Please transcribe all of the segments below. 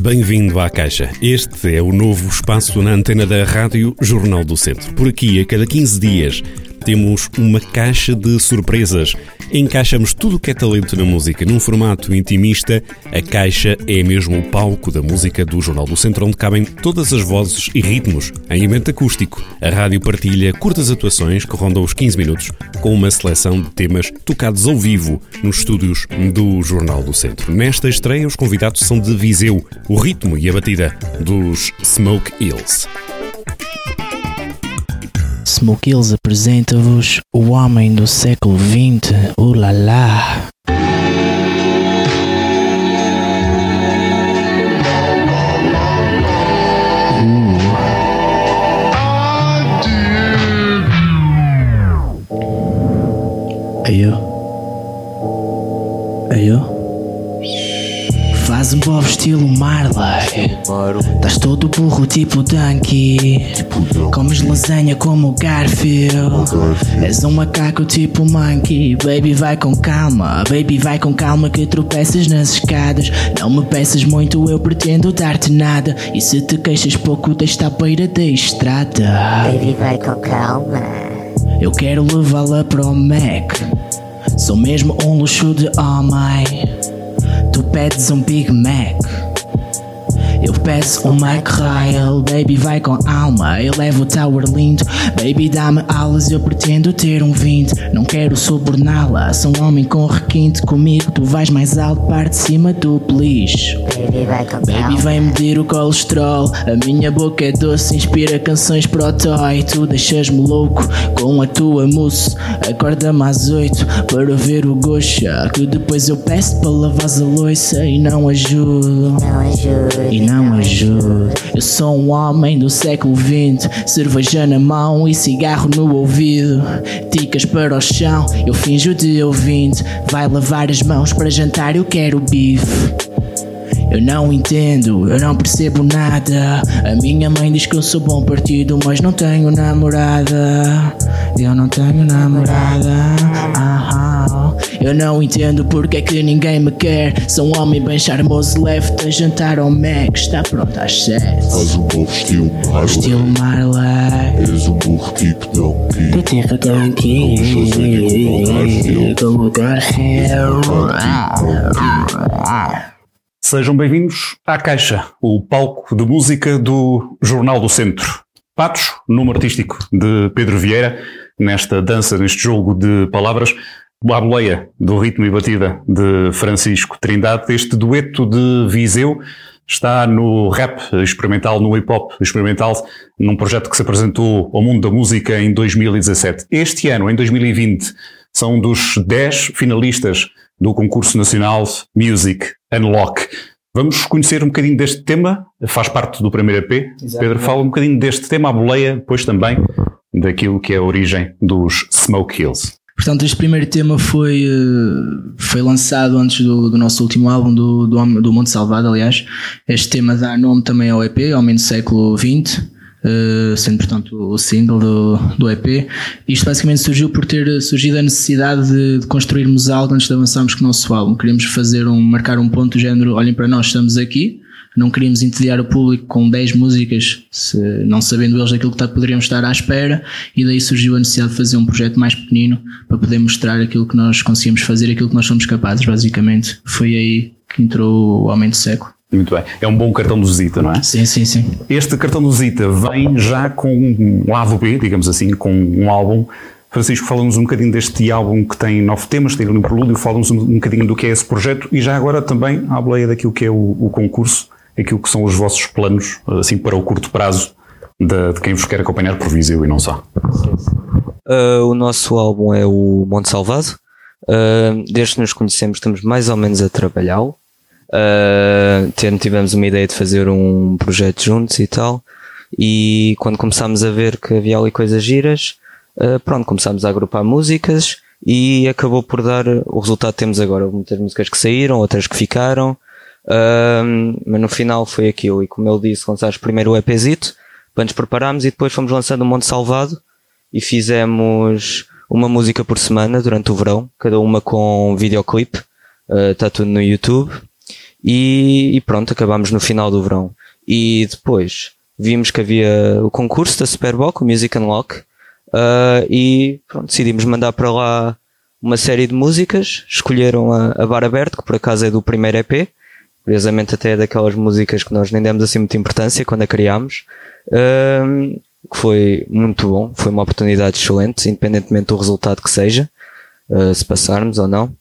Bem-vindo à Caixa. Este é o novo espaço na antena da Rádio Jornal do Centro. Por aqui, a cada 15 dias, temos uma caixa de surpresas. Encaixamos tudo o que é talento na música num formato intimista. A caixa é mesmo o palco da música do Jornal do Centro, onde cabem todas as vozes e ritmos em ambiente acústico. A rádio partilha curtas atuações que rondam os 15 minutos, com uma seleção de temas tocados ao vivo nos estúdios do Jornal do Centro. Nesta estreia, os convidados são de Viseu, o ritmo e a batida dos Smoke Hills. Smoke Hills apresenta-vos o homem do século XX, ulala. Uh. Aí Aí Faz um pobre estilo Marley Estás todo burro tipo Dunky Comes lasanha como Garfield. És um macaco tipo Monkey. Baby vai com calma. Baby vai com calma que tropeças nas escadas. Não me peças muito eu pretendo dar-te nada. E se te queixas pouco deixa a beira da estrada. Baby vai com calma. Eu quero levá-la para o Mac. Sou mesmo um luxo de homem Tu pedes um Big Mac. Eu peço um McRail, baby vai com alma. Eu levo o Tower lindo, baby dá-me alas. Eu pretendo ter um 20, não quero suborná-la. Sou um homem com requinte, comigo tu vais mais alto, parte de cima do please. Baby vai com Baby vem medir o colesterol. A minha boca é doce, inspira canções pro toy. Tu deixas-me louco com a tua mousse. Acorda-me às oito para ver o goxa. Que depois eu peço para lavar a louça e não ajudo. Não ajuda E não ajudo. Eu sou um homem do século XX. Cerveja na mão e cigarro no ouvido. Ticas para o chão, eu finjo de ouvinte. Vai lavar as mãos para jantar, eu quero bife. Eu não entendo, eu não percebo nada. A minha mãe diz que eu sou bom partido, mas não tenho namorada. Eu não tenho namorada. Aham. Eu não entendo porque é que ninguém me quer. Sou um homem bem charmoso, leve-te a jantar ao Mac. Está pronto às sete. Faz um novo estilo Marley Estilo Marley. És um burro tipo Donkey Do tipo Donkey. Vamos fazer tipo Garfield Como Garfield. Sejam bem-vindos à Caixa, o palco de música do Jornal do Centro. Patos, nome artístico de Pedro Vieira, nesta dança, neste jogo de palavras, a boleia do ritmo e batida de Francisco Trindade. Este dueto de Viseu está no rap experimental, no hip hop experimental, num projeto que se apresentou ao mundo da música em 2017. Este ano, em 2020, são um dos 10 finalistas do concurso nacional Music Unlock. Vamos conhecer um bocadinho deste tema, faz parte do primeiro EP. Pedro, fala um bocadinho deste tema, a boleia, depois também daquilo que é a origem dos Smoke Hills. Portanto, este primeiro tema foi, eh, foi lançado antes do, do nosso último álbum, do, do, do Monte Salvado, aliás. Este tema dá nome também ao EP, Homem do Século XX, eh, sendo, portanto, o single do, do EP. Isto basicamente surgiu por ter surgido a necessidade de, de construirmos algo antes de avançarmos com o nosso álbum. Queríamos fazer um, marcar um ponto do género, olhem para nós, estamos aqui. Não queríamos entediar o público com 10 músicas, se- não sabendo eles daquilo que tá- poderíamos estar à espera, e daí surgiu a necessidade de fazer um projeto mais pequenino para poder mostrar aquilo que nós conseguimos fazer, aquilo que nós somos capazes, basicamente. Foi aí que entrou o do Século. Muito bem. É um bom cartão do Zita, não é? Sim, sim, sim. Este cartão do Zita vem já com um lado B, digamos assim, com um álbum. Francisco, fala-nos um bocadinho deste álbum que tem nove temas, tem um prelúdio, fala-nos um, um bocadinho do que é esse projeto e já agora também à boleia daquilo que é o, o concurso, aquilo que são os vossos planos, assim, para o curto prazo de, de quem vos quer acompanhar por Viseu e não só. Uh, o nosso álbum é o Monte Salvado. Uh, desde que nos conhecemos, estamos mais ou menos a trabalhá-lo. Uh, tivemos uma ideia de fazer um projeto juntos e tal. E quando começámos a ver que havia ali coisas giras, uh, pronto, começámos a agrupar músicas e acabou por dar o resultado que temos agora. Muitas músicas que saíram, outras que ficaram. Uh, mas no final foi aquilo. E como ele disse, lançámos primeiro o EPzito para nos prepararmos e depois fomos lançando o Monte Salvado e fizemos uma música por semana durante o verão, cada uma com videoclipe, está tudo no YouTube. E, e pronto, acabámos no final do verão. E depois vimos que havia o concurso da Superboc, o Music Unlock, uh, e pronto, decidimos mandar para lá uma série de músicas. Escolheram a, a Bar Aberto, que por acaso é do primeiro EP. Curiosamente até é daquelas músicas que nós nem demos assim muita importância quando a criámos. Uh, que foi muito bom, foi uma oportunidade excelente, independentemente do resultado que seja, uh, se passarmos ou não.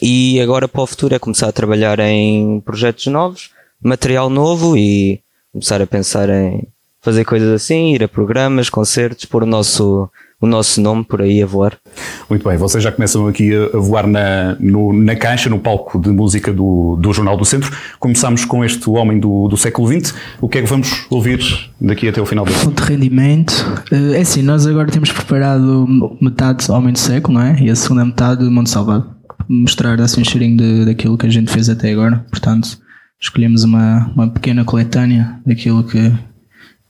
E agora para o futuro é começar a trabalhar em projetos novos, material novo e começar a pensar em fazer coisas assim, ir a programas, concertos, pôr o nosso, o nosso nome por aí a voar. Muito bem, vocês já começam aqui a, a voar na, no, na caixa, no palco de música do, do Jornal do Centro. Começamos com este homem do, do século XX. O que é que vamos ouvir daqui até o final do de rendimento. Eh, É assim, nós agora temos preparado metade Homem do Século, não é? E a segunda metade Monte Salvado. Mostrar assim um cheirinho de, daquilo que a gente fez até agora. Portanto, escolhemos uma, uma pequena coletânea daquilo que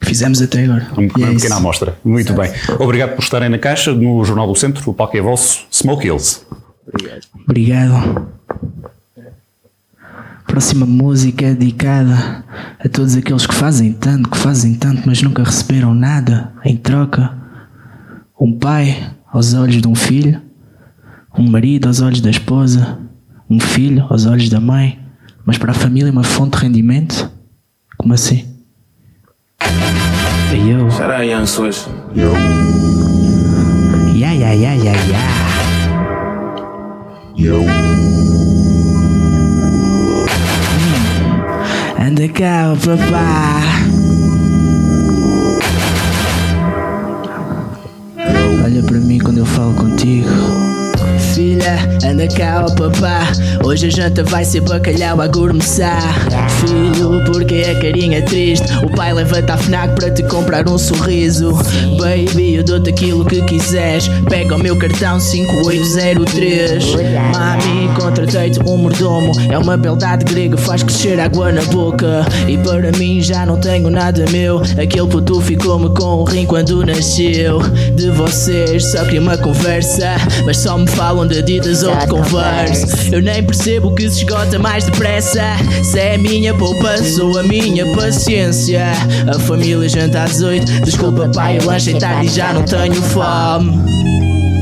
fizemos até agora. Uma E é pequena amostra. Muito bem. Obrigado por estarem na caixa, no Jornal do Centro. O palco é vosso. Smoke Hills. Obrigado. Próxima música é dedicada a todos aqueles que fazem tanto, que fazem tanto, mas nunca receberam nada em troca. Um pai aos olhos de um filho, um marido aos olhos da esposa, um filho aos olhos da mãe, mas para a família uma fonte de rendimento? Como assim? E eu? Shout out Young Swish. Ya, ya, ya, ya, ya. Yo, Anda cá, ó papá. Olha para mim quando eu falo contigo. Filha, anda cá, ó papá. Hoje a janta vai ser bacalhau a gourmetar. Filho, porque a carinha triste. O pai levanta a FNAC para te comprar um sorriso. Baby, eu dou-te aquilo que quiseres. Pega o meu cartão 5803. Mami, contratei-te um mordomo. É uma beldade grega, faz crescer água na boca. E para mim já não tenho nada meu. Aquele puto ficou-me com o rim quando nasceu. De vocês só queria uma conversa. Mas só me falam de ditas ou de converse. Eu nem percebo o que se esgota mais depressa. Se é a minha poupança ou a minha paciência. A família janta às oito. Desculpa, pai, eu lanche tarde e já não tenho fome.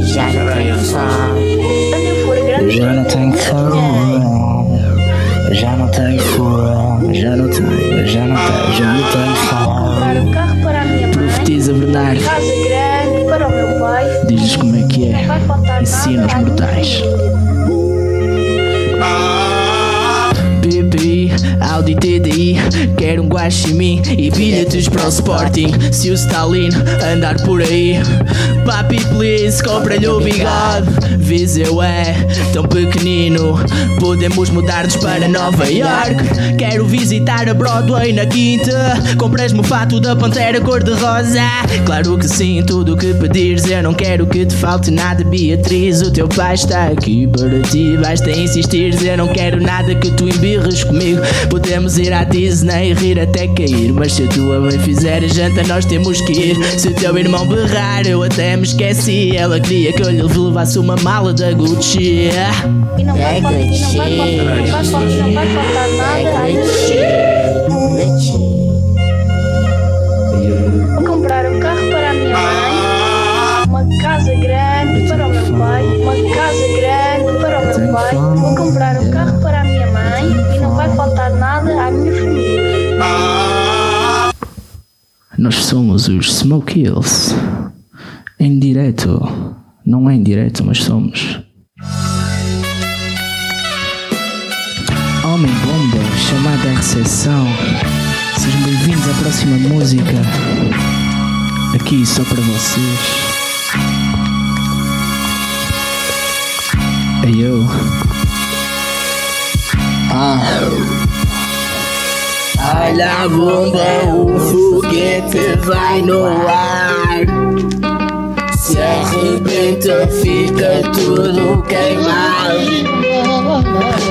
Já não tenho fome. Já não tenho fome. Já não tenho fome. Já não tenho, já não tenho, já não tenho fome. Profetiza, Bernardo. Diz-nos como é que é. Vai faltar Ensina os nada à minha mortais. BPI, Audi TDI, quero um guaxinim e bilhetes para o Sporting. Se o Stalin andar por aí, papi please, compra-lhe o bigode. Viseu é tão pequenino, podemos mudar-nos para Nova York. Quero visitar a Broadway na quinta, compras-me o fato da pantera cor-de-rosa. Claro que sim, tudo o que pedires, eu não quero que te falte nada, Beatriz. O teu pai está aqui para ti, basta insistir. Eu não quero nada que tu embirres comigo. Podemos ir à Disney e rir até cair. Mas se a tua mãe fizer a janta, nós temos que ir. Se o teu irmão berrar, eu até me esqueci. Ela queria que eu lhe levasse uma mala da Gucci. E não vai É faltar, e não vai faltar, faltar nada minha família. Vou comprar um carro para a minha mãe, uma casa grande para o meu pai, uma casa grande para o meu pai. Vou comprar um carro para a minha mãe e não vai faltar nada à minha família. Nós somos os Smoke Hills. Em direto. Não é em direto, mas somos. Homem Bomba, chamada à recepção. Sejam bem-vindos à próxima música. Aqui só para vocês. Hey eu. Ah. Olha a bomba, o foguete vai no ar. Se arrebenta, fica tudo queimado.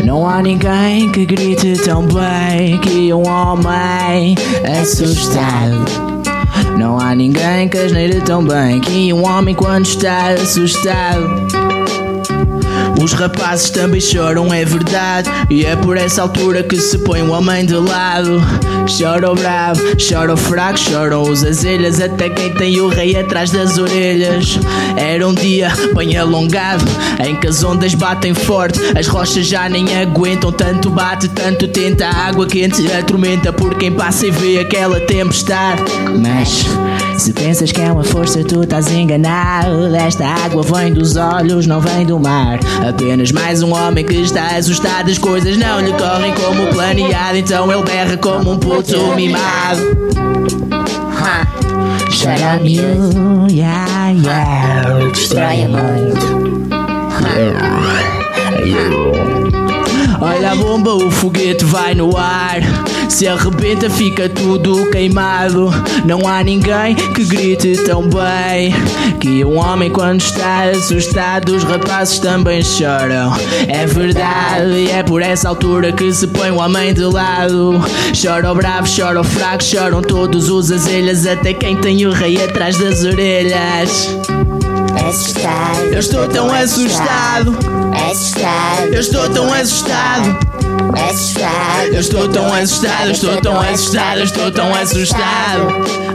Não há ninguém que grite tão bem que um homem assustado. Não há ninguém que asneire tão bem que um homem quando está assustado. Os rapazes também choram, é verdade. E é por essa altura que se põe o homem de lado. Chora o bravo, chora fraco, choram os azelhas. Até quem tem o rei atrás das orelhas. Era um dia bem alongado, em que as ondas batem forte. As rochas já nem aguentam, tanto bate, tanto tenta. A água quente atormenta por quem passa e vê aquela tempestade. Mas. Se pensas que é uma força, tu estás enganado. Esta água vem dos olhos, não vem do mar. Apenas mais um homem que está assustado. As coisas não lhe correm como planeado. Então ele berra como um puto mimado. Shut up, You, yeah, yeah. Destrói a muito. Olha a bomba, o foguete vai no ar. Se arrebenta, fica tudo queimado. Não há ninguém que grite tão bem. Que um homem, quando está assustado, os rapazes também choram. É verdade, é por essa altura que se põe o homem de lado. Chora o bravo, chora o fraco, choram todos os azelhas. Até quem tem o rei atrás das orelhas. Assustado. Eu estou tão assustado. Assustado. Eu estou tão assustado. Assustado. Eu estou tão assustado, estou tão assustado, estou tão assustado.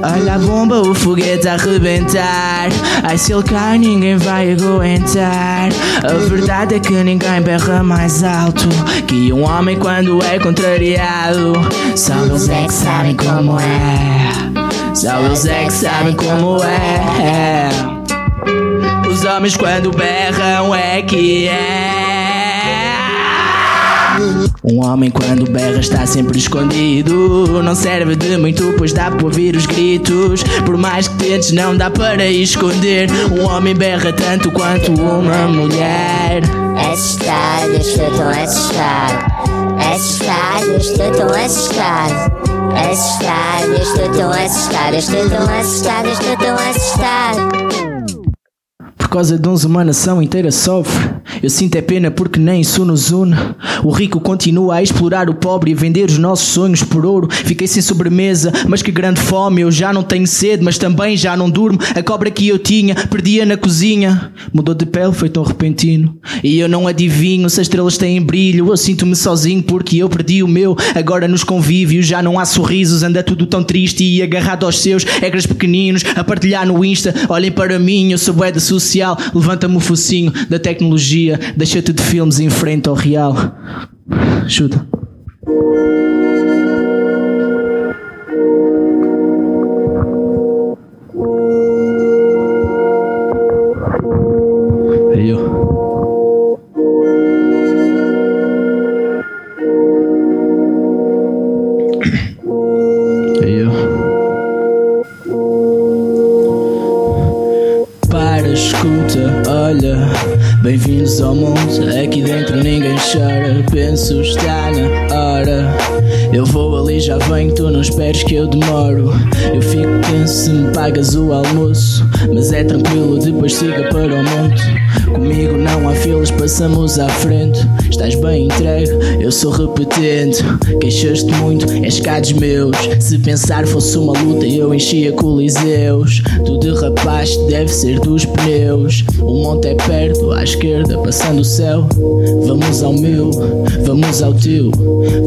Olha a bomba, o foguete a arrebentar. Ai, se ele cai, ninguém vai aguentar. A verdade é que ninguém berra mais alto que um homem quando é contrariado. Só eles é que sabem como é. Só eles é que sabem como é. Os homens quando berram é que é. Um homem quando berra está sempre escondido. Não serve de muito, pois dá para ouvir os gritos. Por mais que tentes, não dá para esconder. Um homem berra tanto quanto uma mulher. Assustado, eu estou assustado. Assustado, eu estou assustado. Assustado, eu estou assustado. Estou assustado, estou assustado. Por causa de uns uma nação inteira sofre. Eu sinto é pena porque nem isso nos une. O rico continua a explorar o pobre e vender os nossos sonhos por ouro. Fiquei sem sobremesa, mas que grande fome. Eu já não tenho sede, mas também já não durmo. A cobra que eu tinha, perdia na cozinha. Mudou de pele, foi tão repentino. E eu não adivinho se as estrelas têm brilho. Eu sinto-me sozinho porque eu perdi o meu. Agora nos convívios já não há sorrisos. Anda tudo tão triste e agarrado aos seus. Ecras pequeninos a partilhar no Insta. Olhem para mim, eu sou da social. Levanta-me o focinho da tecnologia. Deixa-te de filmes em frente ao real. Para, escuta, olha. Bem-vindos ao mundo. Aqui dentro ninguém chora. Penso está na hora. Eu vou ali, já venho. Tu não esperes que eu demoro. Eu fico tenso se me pagas o almoço. Mas é tranquilo, depois siga para o monte. Comigo não há filas, passamos à frente. Estás bem entregue, eu sou repetente. Queixaste muito, és cá dos meus. Se pensar fosse uma luta, eu enchia coliseus. Tu derrapaste, deve ser dos pneus. O monte é perto, à esquerda, passando o céu. Vamos ao meu, vamos ao teu.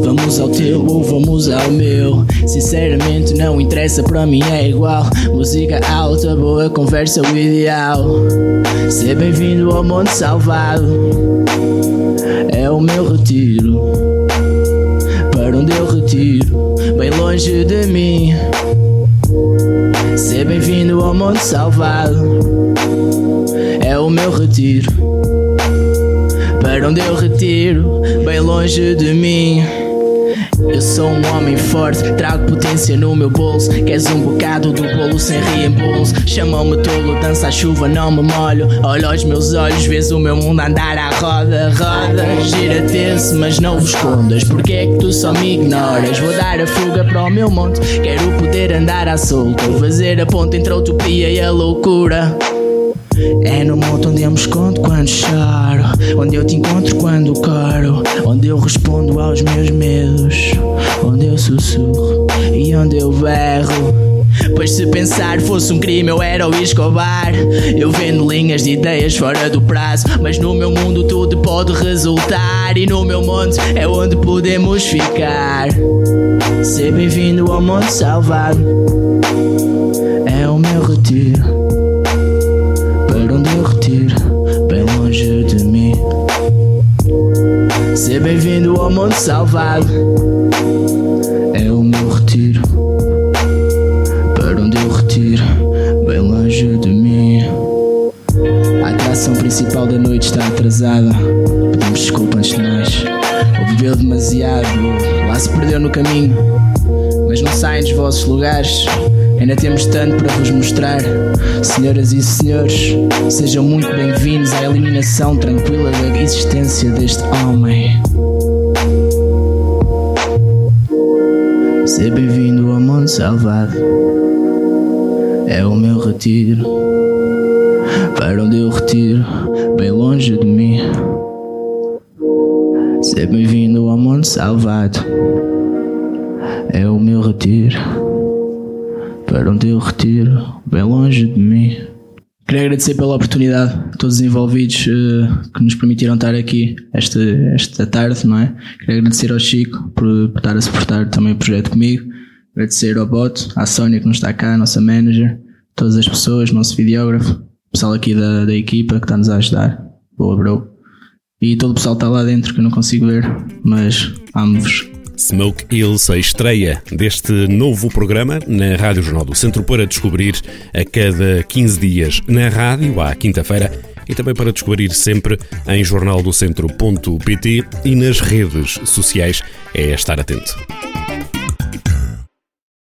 Vamos ao teu vamos ao meu. Sinceramente, não interessa, para mim é igual. Música alta, boa conversa, o ideal. Seja bem-vindo ao Monte Salvado. É o meu retiro. Para onde eu retiro, bem longe de mim. Seja bem-vindo ao Monte Salvado. É o meu retiro. Para onde eu retiro, bem longe de mim. Eu sou um homem forte, trago potência no meu bolso. Queres um bocado do bolo sem reembolso? Chamam-me tolo, dança a chuva, não me molho. Olha aos meus olhos, vês o meu mundo andar à roda, roda. Gira tenso, mas não vos escondas. Porque é que tu só me ignoras? Vou dar a fuga para o meu monte. Quero poder andar à solta, fazer a ponte entre a utopia e a loucura. É no monte onde eu me escondo quando choro Onde eu te encontro quando coro Onde eu respondo aos meus medos Onde eu sussurro e onde eu berro. Pois se pensar fosse um crime eu era o Escobar. Eu vendo linhas de ideias fora do prazo Mas no meu mundo tudo pode resultar E no meu monte é onde podemos ficar. Seja bem-vindo ao Monte Salvado Bem-vindo ao Monte Salvado. É o meu retiro. Para onde eu retiro Bem longe de mim. A atração principal da noite está atrasada. Pedimos desculpa antes de nós Ou bebeu demasiado. Lá se perdeu no caminho. Mas não saem dos vossos lugares. Ainda temos tanto para vos mostrar. Senhoras e senhores Sejam muito bem-vindos à eliminação tranquila da existência deste homem Seja bem-vindo ao mundo salvado É o meu retiro. Para onde eu retiro? Bem longe de mim. Seja bem-vindo ao mundo salvado É o meu retiro. Para onde eu retiro? Bem longe de mim Queria agradecer pela oportunidade a todos os envolvidos eh, que nos permitiram estar aqui esta, esta tarde, não é? Queria agradecer ao Chico por, por estar a suportar também o projeto comigo. Agradecer ao Boto, à Sónia que não está cá, a nossa manager, todas as pessoas, nosso videógrafo, o pessoal aqui da, da equipa que está-nos a ajudar. Boa, bro. E todo o pessoal que está lá dentro que eu não consigo ver, mas amo-vos. Smoke Hills, a estreia deste novo programa na Rádio Jornal do Centro para descobrir a cada 15 dias na rádio, à quinta-feira, e também para descobrir sempre em jornaldocentro.pt e nas redes sociais. É estar atento.